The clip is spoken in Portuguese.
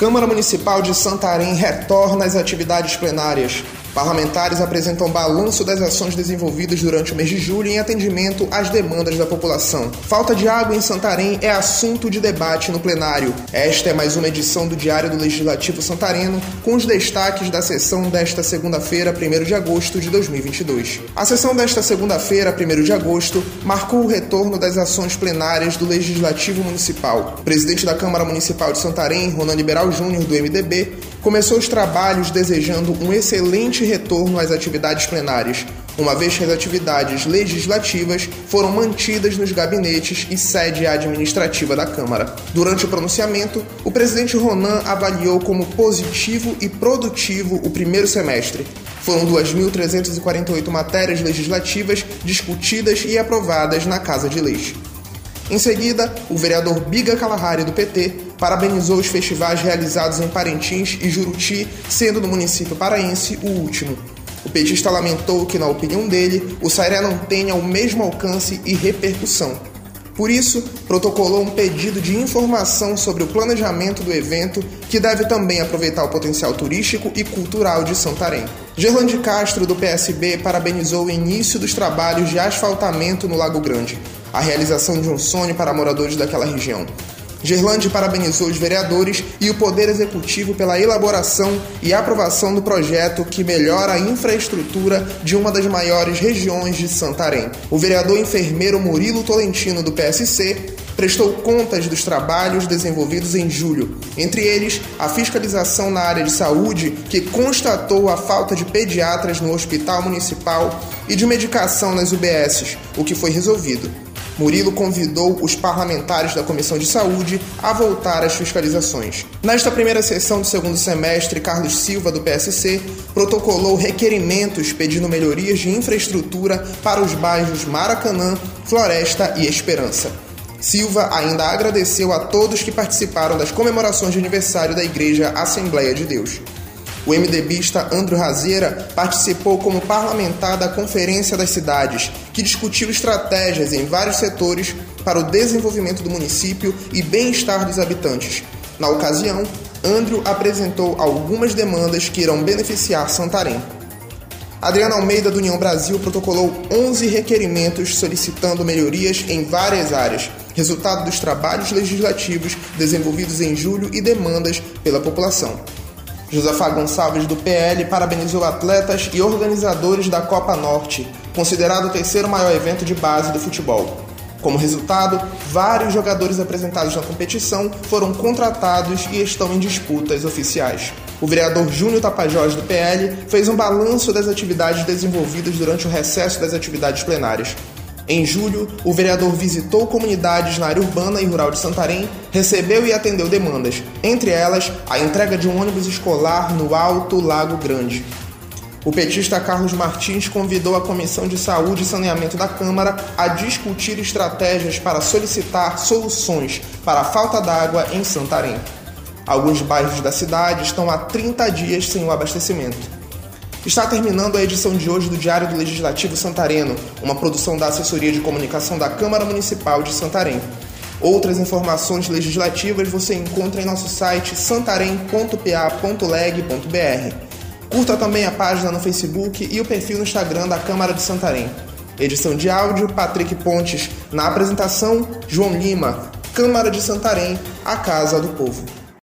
Câmara Municipal de Santarém retorna às atividades plenárias. Parlamentares apresentam balanço das ações desenvolvidas durante o mês de julho em atendimento às demandas da população. Falta de água em Santarém é assunto de debate no plenário. Esta é mais uma edição do Diário do Legislativo Santareno, com os destaques da sessão desta segunda-feira, 1 de agosto de 2022. A sessão desta segunda-feira, 1 de agosto, marcou o retorno das ações plenárias do Legislativo Municipal. O presidente da Câmara Municipal de Santarém, Ronan Liberal Júnior, do MDB, começou os trabalhos desejando um excelente retorno às atividades plenárias, uma vez que as atividades legislativas foram mantidas nos gabinetes e sede administrativa da Câmara. Durante o pronunciamento, o presidente Ronan avaliou como positivo e produtivo o primeiro semestre. Foram 2.348 matérias legislativas discutidas e aprovadas na Casa de Leis. Em seguida, o vereador Biga Kalahari, do PT, parabenizou os festivais realizados em Parintins e Juruti, sendo no município paraense o último. O petista lamentou que, na opinião dele, o Sairé não tenha o mesmo alcance e repercussão. Por isso, protocolou um pedido de informação sobre o planejamento do evento, que deve também aproveitar o potencial turístico e cultural de Santarém. Gerlande Castro, do PSB, parabenizou o início dos trabalhos de asfaltamento no Lago Grande, a realização de um sonho para moradores daquela região. Gerlande parabenizou os vereadores e o Poder Executivo pela elaboração e aprovação do projeto que melhora a infraestrutura de uma das maiores regiões de Santarém. O vereador enfermeiro Murilo Tolentino, do PSC, prestou contas dos trabalhos desenvolvidos em julho, entre eles a fiscalização na área de saúde, que constatou a falta de pediatras no Hospital Municipal e de medicação nas UBSs, o que foi resolvido. Murilo convidou os parlamentares da Comissão de Saúde a voltar às fiscalizações. Nesta primeira sessão do segundo semestre, Carlos Silva, do PSC, protocolou requerimentos pedindo melhorias de infraestrutura para os bairros Maracanã, Floresta e Esperança. Silva ainda agradeceu a todos que participaram das comemorações de aniversário da Igreja Assembleia de Deus. O MDBista Andro Razeira participou como parlamentar da Conferência das Cidades, que discutiu estratégias em vários setores para o desenvolvimento do município e bem-estar dos habitantes. Na ocasião, Andro apresentou algumas demandas que irão beneficiar Santarém. Adriana Almeida, do União Brasil, protocolou 11 requerimentos solicitando melhorias em várias áreas, resultado dos trabalhos legislativos desenvolvidos em julho e demandas pela população. Josafá Gonçalves, do PL, parabenizou atletas e organizadores da Copa Norte, considerado o terceiro maior evento de base do futebol. Como resultado, vários jogadores apresentados na competição foram contratados e estão em disputas oficiais. O vereador Júnior Tapajós, do PL, fez um balanço das atividades desenvolvidas durante o recesso das atividades plenárias. Em julho, o vereador visitou comunidades na área urbana e rural de Santarém, recebeu e atendeu demandas, entre elas a entrega de um ônibus escolar no Alto Lago Grande. O petista Carlos Martins convidou a Comissão de Saúde e Saneamento da Câmara a discutir estratégias para solicitar soluções para a falta d'água em Santarém. Alguns bairros da cidade estão há 30 dias sem o abastecimento. Está terminando a edição de hoje do Diário do Legislativo Santareno, uma produção da Assessoria de Comunicação da Câmara Municipal de Santarém. Outras informações legislativas você encontra em nosso site santarém.pa.leg.br. Curta também a página no Facebook e o perfil no Instagram da Câmara de Santarém. Edição de áudio, Patrick Pontes. Na apresentação, João Lima. Câmara de Santarém, a Casa do Povo.